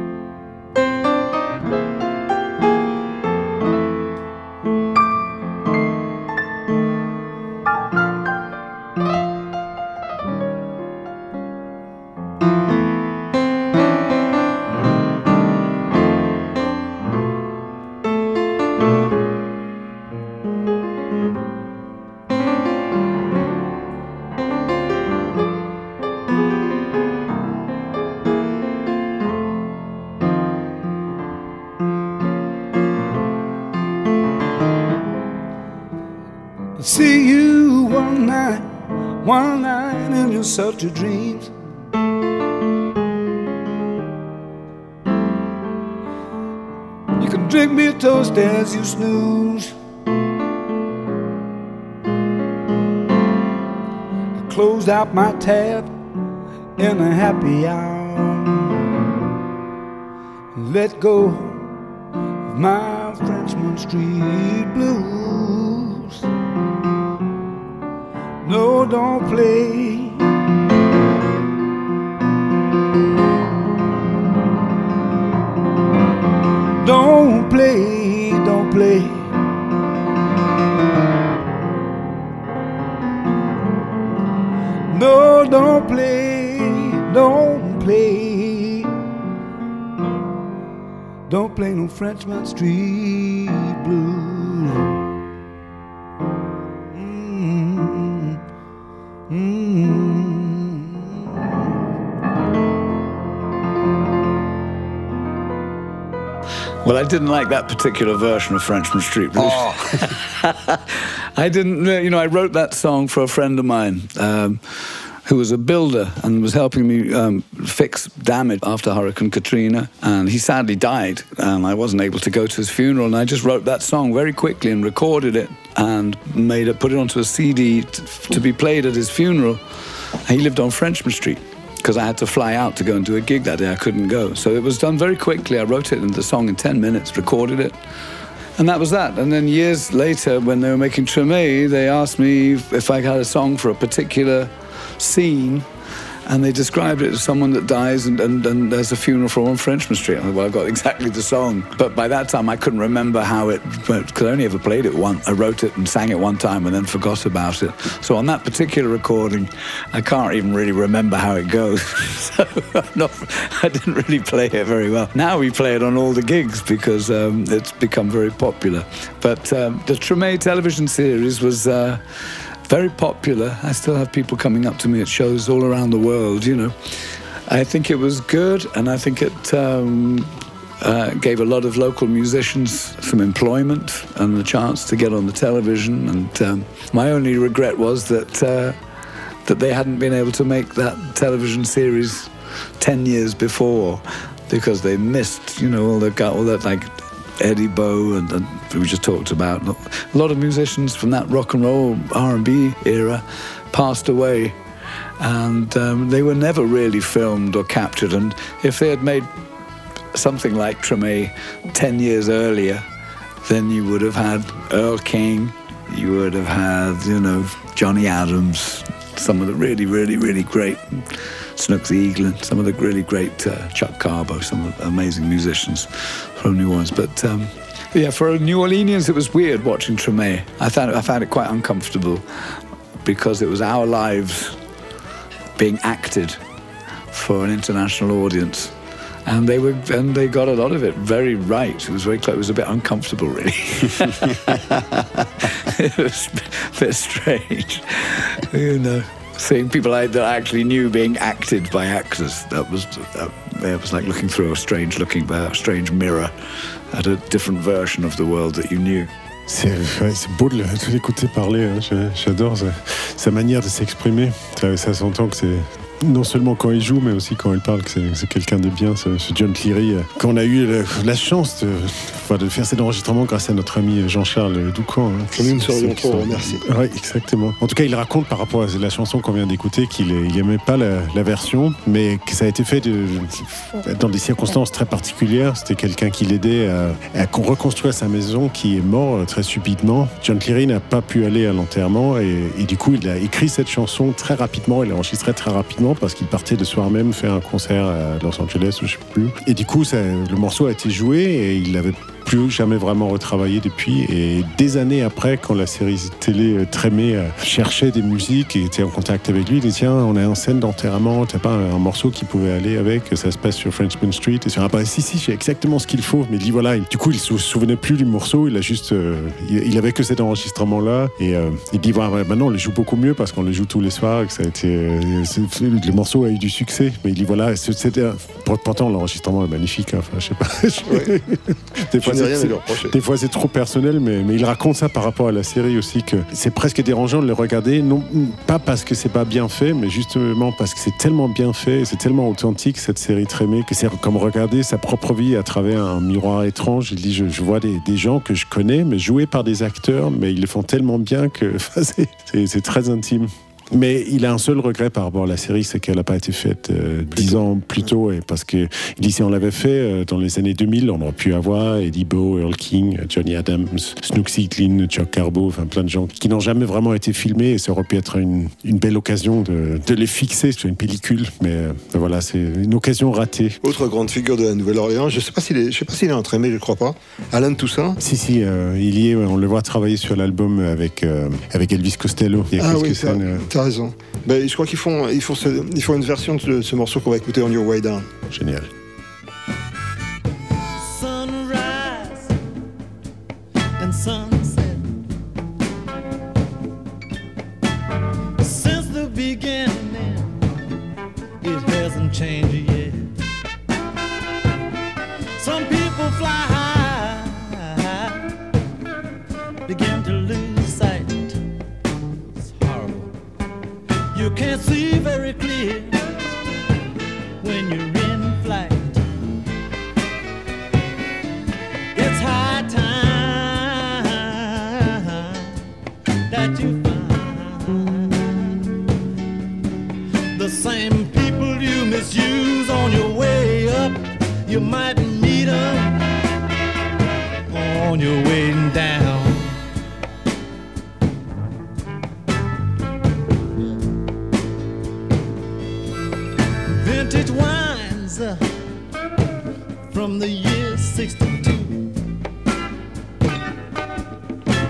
Your dreams. You can drink me a toast as you snooze. I closed out my tab in a happy hour. Let go of my Frenchman Street blues. No, don't play. Don't play no Frenchman Street blues. Mm, mm. Well, I didn't like that particular version of Frenchman Street Blues. I didn't, you know, I wrote that song for a friend of mine um, who was a builder and was helping me um, fix damage after Hurricane Katrina. And he sadly died, and I wasn't able to go to his funeral. And I just wrote that song very quickly and recorded it and made it, put it onto a CD t- to be played at his funeral. He lived on Frenchman Street because I had to fly out to go and do a gig that day. I couldn't go. So it was done very quickly. I wrote it in the song in 10 minutes, recorded it. And that was that. And then years later, when they were making Treme, they asked me if I had a song for a particular scene. And they described it as someone that dies and, and, and there's a funeral for on Frenchman Street. Well, I've got exactly the song. But by that time, I couldn't remember how it, because I only ever played it once. I wrote it and sang it one time and then forgot about it. So on that particular recording, I can't even really remember how it goes. so not, I didn't really play it very well. Now we play it on all the gigs because um, it's become very popular. But um, the Treme television series was. Uh, very popular. I still have people coming up to me at shows all around the world, you know. I think it was good, and I think it um, uh, gave a lot of local musicians some employment and the chance to get on the television. And um, my only regret was that uh, that they hadn't been able to make that television series ten years before because they missed, you know, all the all that like Eddie Bo and, and we just talked about a lot of musicians from that rock and roll R&B era passed away. And um, they were never really filmed or captured. And if they had made something like Treme 10 years earlier then you would have had Earl King you would have had you know Johnny Adams some of the really really really great Snooksy Eaglin, some of the really great uh, Chuck Carbo, some the amazing musicians from New Orleans. But um, yeah, for New Orleanians, it was weird watching Treme. I found I found it quite uncomfortable because it was our lives being acted for an international audience. And they were, and they got a lot of it very right. It was very close. It was a bit uncomfortable, really. it was a bit strange, you know seeing people I, that I actually knew being acted by actors. That was that, it was like looking through a strange looking a strange mirror at a different version of the world that you knew. C'est ouais, beau de l'écouter parler, hein. J'adore sa, sa manière de s'exprimer. Ça, ça s'entend que c'est non seulement quand il joue, mais aussi quand il parle, que c'est quelqu'un de bien, ce, ce John Cleary. euh, Qu'on a eu la, la chance de, enfin, de faire cet enregistrement grâce à notre ami Jean-Charles Doucan. hein. Comme nous ne C'est- serions c'est- trop remerciés. Oui, exactement. En tout cas, il raconte par rapport à la chanson qu'on vient d'écouter qu'il n'aimait pas la, la version, mais que ça a été fait de- dans des circonstances très particulières. C'était quelqu'un qui l'aidait à, à con- reconstruire sa maison qui est mort euh, très subitement. John Cleary n'a pas pu aller à l'enterrement et, et du coup, il a écrit cette chanson très rapidement. Il l'a enregistrée très rapidement parce qu'il partait le soir même faire un concert à Los Angeles ou je sais plus. Et du coup, le morceau a été joué et il l'avait plus jamais vraiment retravaillé depuis. Et des années après, quand la série télé euh, Trémé euh, cherchait des musiques et était en contact avec lui, il dit Tiens, on est en scène d'enterrement, t'as pas un, un morceau qui pouvait aller avec Ça se passe sur Frenchman Street. Et sur ah bah si, si, j'ai exactement ce qu'il faut. Mais il dit Voilà, Et du coup, il se souvenait plus du morceau, il a juste. euh, il, il avait que cet enregistrement-là. Et euh, il dit Voilà, ouais, maintenant, on le joue beaucoup mieux parce qu'on le joue tous les soirs et que ça a été. euh, le morceau a eu du succès. Mais il dit Voilà, c'était. Pourtant, l'enregistrement est magnifique. hein. Enfin, je sais pas. Des Je des fois, c'est trop personnel, mais, mais il raconte ça par rapport à la série aussi, que c'est presque dérangeant de le regarder, non pas parce que c'est pas bien fait, mais justement parce que c'est tellement bien fait, c'est tellement authentique cette série Trémé, que c'est comme regarder sa propre vie à travers un miroir étrange. Il dit, je, je vois des, des gens que je connais, mais joués par des acteurs, mais ils le font tellement bien que c'est très intime. Mais il a un seul regret par rapport à la série, c'est qu'elle n'a pas été faite euh, dix ans plus tôt. Et parce que il dit si on l'avait fait euh, dans les années 2000, on aurait pu avoir Eddie Bow, Earl King, Johnny Adams, Snooksy Eaglin, Chuck Carbo, enfin plein de gens qui n'ont jamais vraiment été filmés. Et ça aurait pu être une, une belle occasion de, de les fixer sur une pellicule. Mais euh, voilà, c'est une occasion ratée. Autre grande figure de la Nouvelle-Orléans, je sais pas s'il est, je sais pas s'il est entraîné, je crois pas. Alan Toussaint? Si, si, euh, il y est, on le voit travailler sur l'album avec, euh, avec Elvis Costello. Il y a Ah quelques oui, euh, t'as raison. Ben, je crois qu'ils font, ils font, ils font une version de ce morceau qu'on va écouter en Your Way Down. génial. Can't see very clear from the year 62.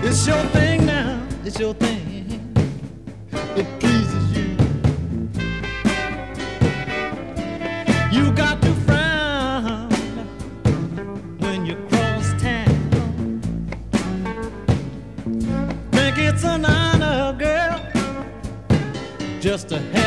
It's your thing now, it's your thing. It pleases you. You got to frown when you cross town. Think it's an honor, girl, just to have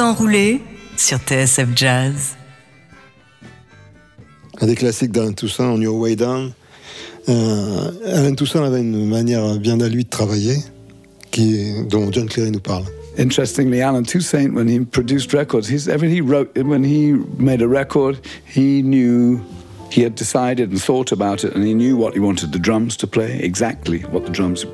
temps roulé sur TSF Jazz. Un des classiques d'Alain Toussaint, On Your Way Down. Euh, Alain Toussaint avait une manière bien à lui de travailler, qui dont John Cleary nous parle. Interestingly, Alan Toussaint, when he produced records, he's, when he wrote, when he made a record, he knew he had decided and thought about it, and he knew what he wanted the drums to play, exactly what the drums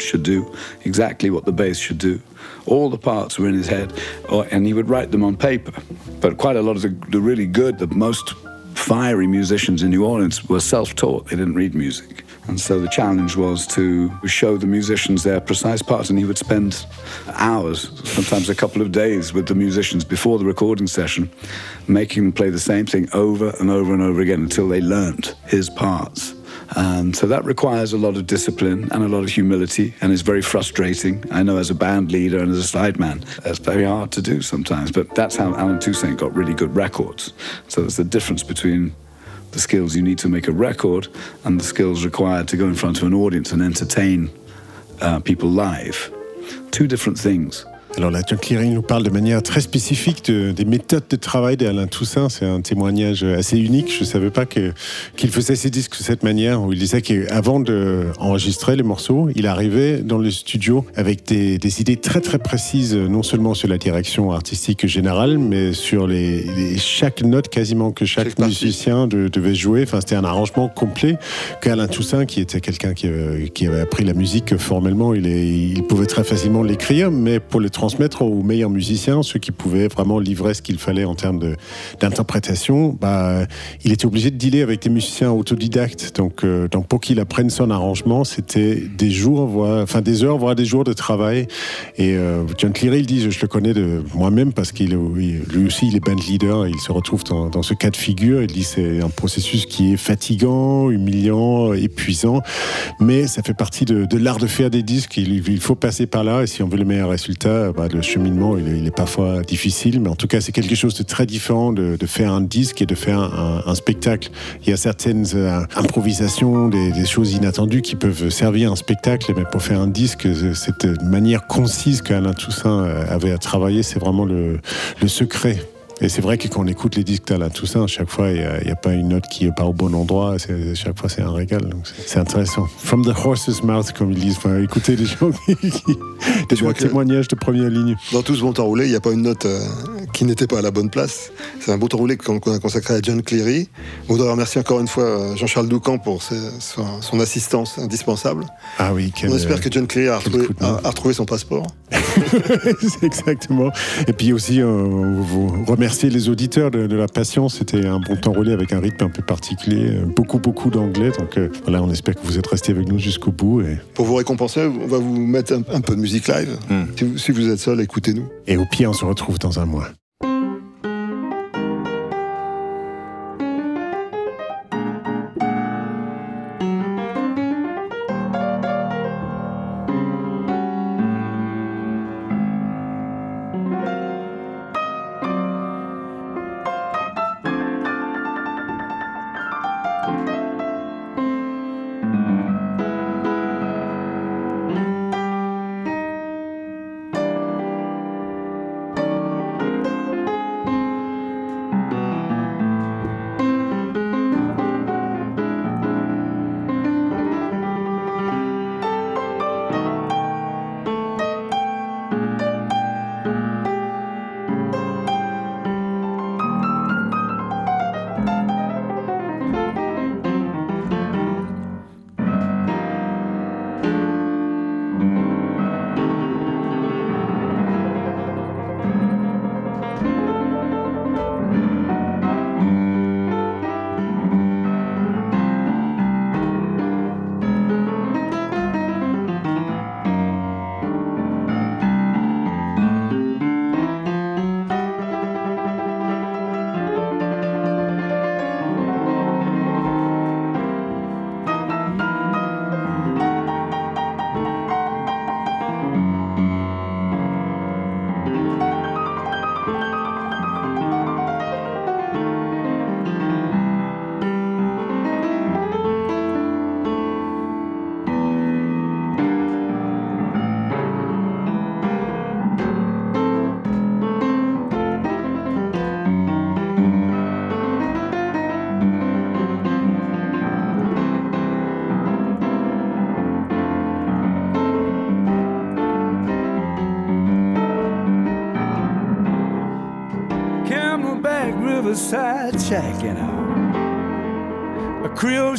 should do, exactly what the bass should do. All the parts were in his head, or, and he would write them on paper. But quite a lot of the, the really good, the most fiery musicians in New Orleans were self-taught. They didn't read music. And so the challenge was to show the musicians their precise parts, and he would spend hours, sometimes a couple of days, with the musicians before the recording session, making them play the same thing over and over and over again until they learnt his parts. And so that requires a lot of discipline and a lot of humility and is very frustrating. I know as a band leader and as a sideman, it's very hard to do sometimes. But that's how Allen Toussaint got really good records. So there's the difference between the skills you need to make a record and the skills required to go in front of an audience and entertain uh, people live. Two different things. Alors là, John Cleary nous parle de manière très spécifique de- des méthodes de travail d'Alain Toussaint. C'est un témoignage assez unique. Je ne savais pas que- qu'il faisait ses disques de cette manière, où il disait qu'avant d'enregistrer les morceaux, il arrivait dans le studio avec des, des idées très très précises, non seulement sur la direction artistique générale, mais sur les, les- chaque note quasiment que chaque, musicien de- devait jouer. Enfin, c'était un arrangement complet qu'Alain Toussaint, qui était quelqu'un qui, euh, qui avait appris la musique formellement, il, est- il pouvait très facilement l'écrire, mais pour le transmettre aux meilleurs musiciens, ceux qui pouvaient vraiment livrer ce qu'il fallait en termes d'interprétation, bah, il était obligé de dealer avec des musiciens autodidactes. Donc, euh, pour qu'il apprenne son arrangement, c'était des jours, enfin des heures, voire des jours de travail. Et euh, John Cleary, il dit, je, le connais de moi-même parce qu'il lui aussi, il est band leader, il se retrouve dans, ce cas de figure. Il dit, c'est un processus qui est fatigant, humiliant, épuisant, mais ça fait partie de, de l'art de faire des disques. Il, il faut passer par là, et si on veut le meilleur résultat, bah, le cheminement, il est, parfois difficile, mais en tout cas, c'est quelque chose de très différent de, faire un disque et de faire un, spectacle. Il y a certaines euh, improvisations, des, choses inattendues qui peuvent servir un spectacle, mais pour faire un disque, euh, cette manière concise qu'Alain Toussaint euh, avait à travailler, c'est vraiment le secret. Et c'est vrai que quand on écoute les disques à tout ça, à chaque fois, il n'y a, a, pas une note qui n'est pas au bon endroit. C'est- Chaque fois, c'est un régal. Donc, c'est- intéressant. From the horse's mouth, comme ils disent. Enfin, écoutez les gens qui, qui- des témoignages de première ligne. Dans tout ce bon temps roulé, il n'y a pas une note euh, qui n'était pas à la bonne place. C'est un bon temps roulé qu'on a consacré à John Cleary. On doit remercier encore une fois euh, Jean-Charles Doucan pour ses- son, son assistance indispensable. Ah oui, quel, On espère que John Cleary a retrouvé, a- a son passeport. Exactement. Et puis aussi, euh, vous remercier les auditeurs de, de la patience. C'était un bon temps roulé avec un rythme un peu particulier. euh, Beaucoup, beaucoup d'anglais. Donc euh, voilà, on espère que vous êtes restés avec nous jusqu'au bout. Et, Pour vous récompenser, on va vous mettre un, un peu de musique live. Si, vous, si vous êtes seul, écoutez-nous. et au pire, on se retrouve dans un mois.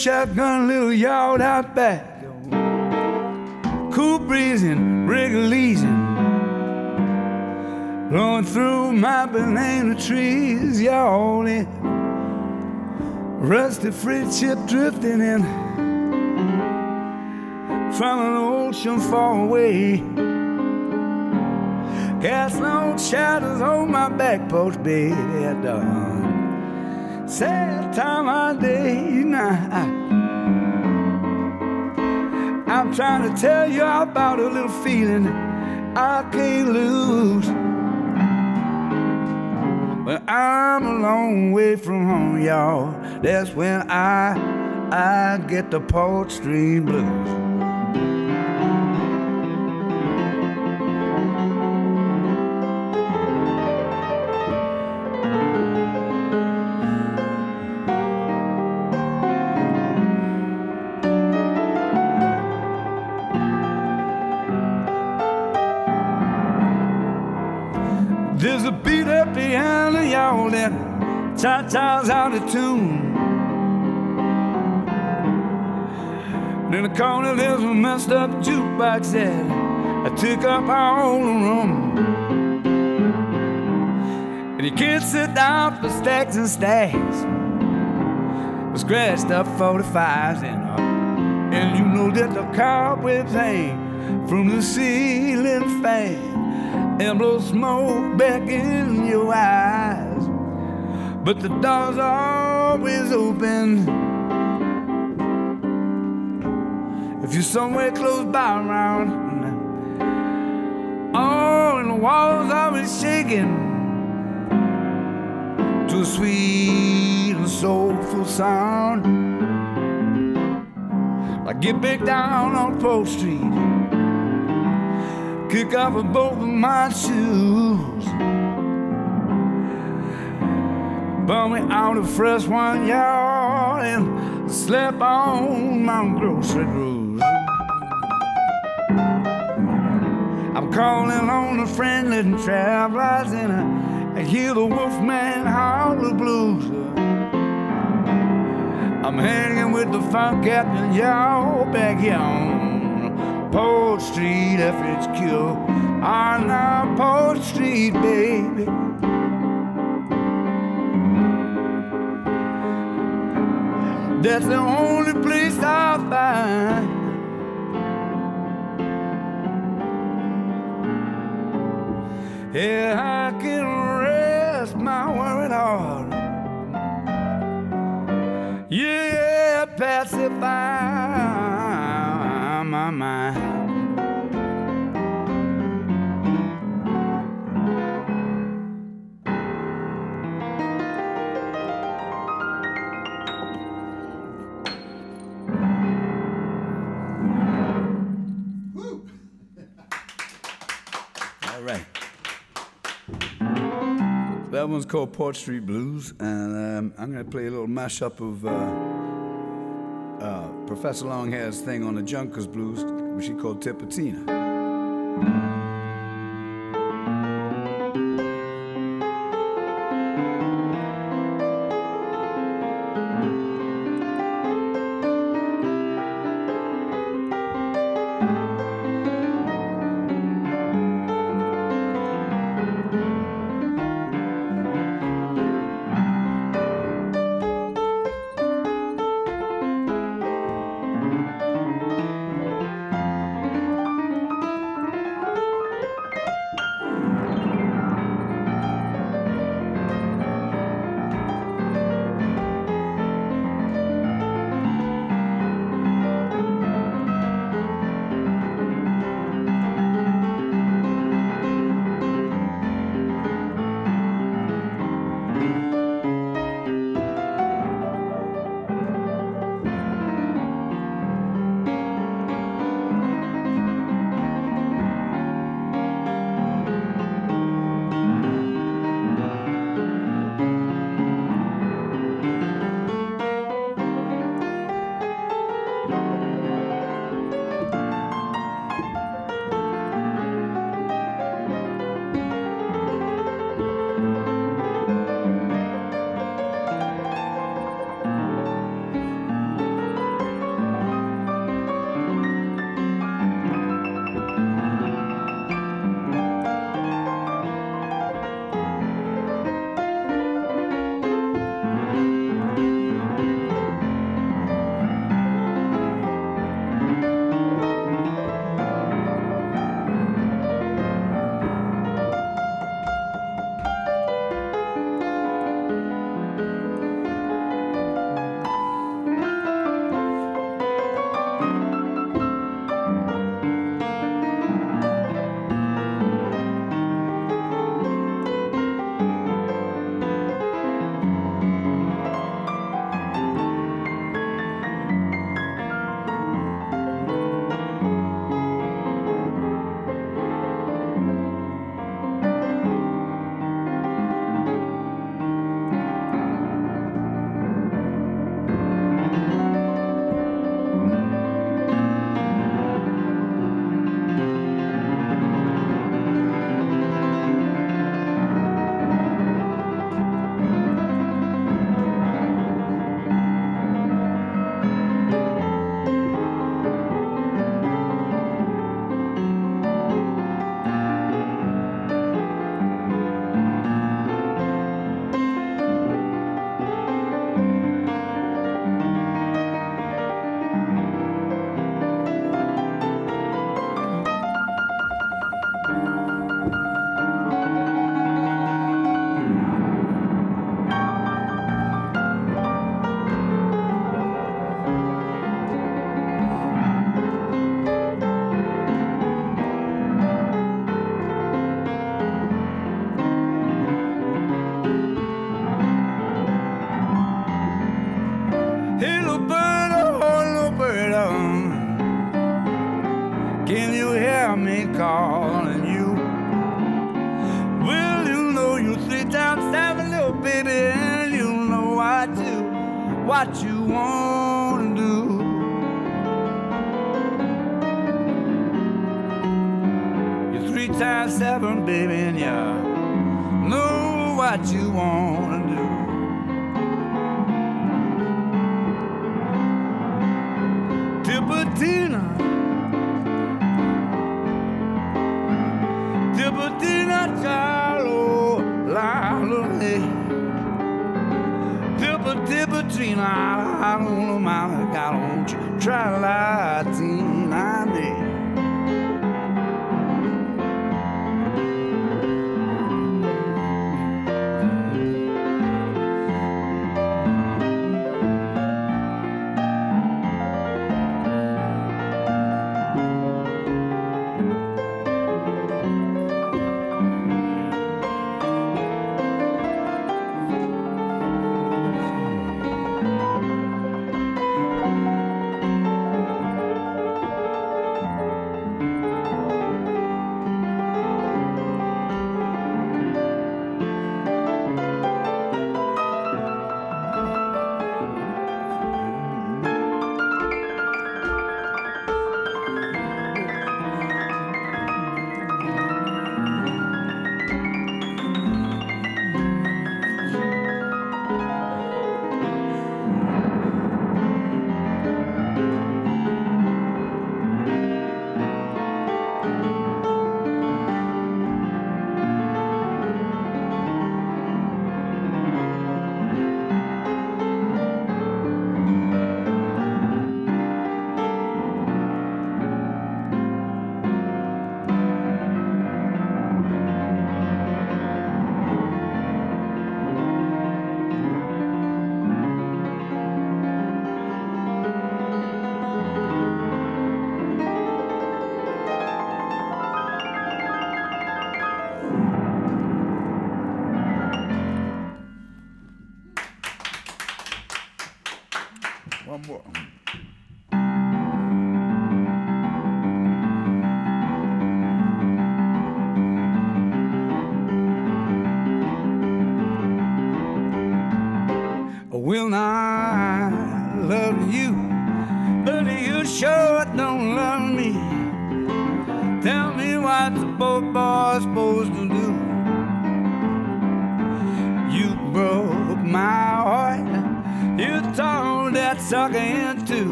Shotgun little yard out back. Cool breeze and breezing, regulation. Blowing through my banana trees, y'all in. Rusty freight ship drifting in from an ocean far away. Cast on shadows on my back porch bed at. Sad time of day now. I'm trying to tell you about a little feeling I can't lose. When I'm a long way from home, y'all, that's when I I get the Port Street blues. Out of tune. In the corner, there's a messed up jukebox that I took up all the room. And you can't sit down for stacks and stacks. With scratched up 45s and up. And you know that the cobwebs hang from the ceiling fan and blow smoke back in your eyes. But the doors are always open. If you're somewhere close by around, oh, and the walls always shaking to a sweet and soulful sound. I get back down on Port Street kick off of both of my shoes Bum me out the first one, y'all, and slept on my grocery grooves. I'm calling on the friendly travelers and I, hear the wolfman howl the blues. I'm hanging with the funk captain, y'all, back here on Port Street, FHQ. On Port Street, baby. That's the only place I'll find. Yeah, I can rest my worried heart. Yeah, pacify my mind. That one's called Port Street Blues, and um, I'm going to play a little mashup of uh, uh, Professor Longhair's thing on the Junkers Blues, which he called Tipitina.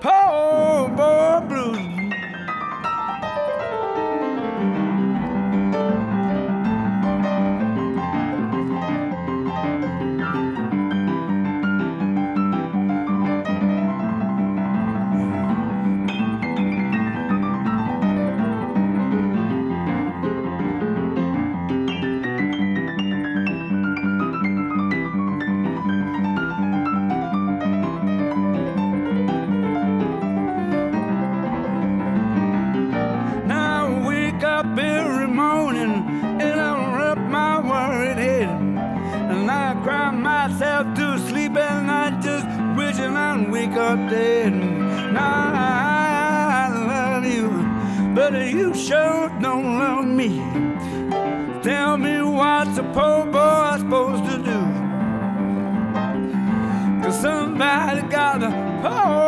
Power Blues. What's a poor boy supposed to do? Cause somebody got a poor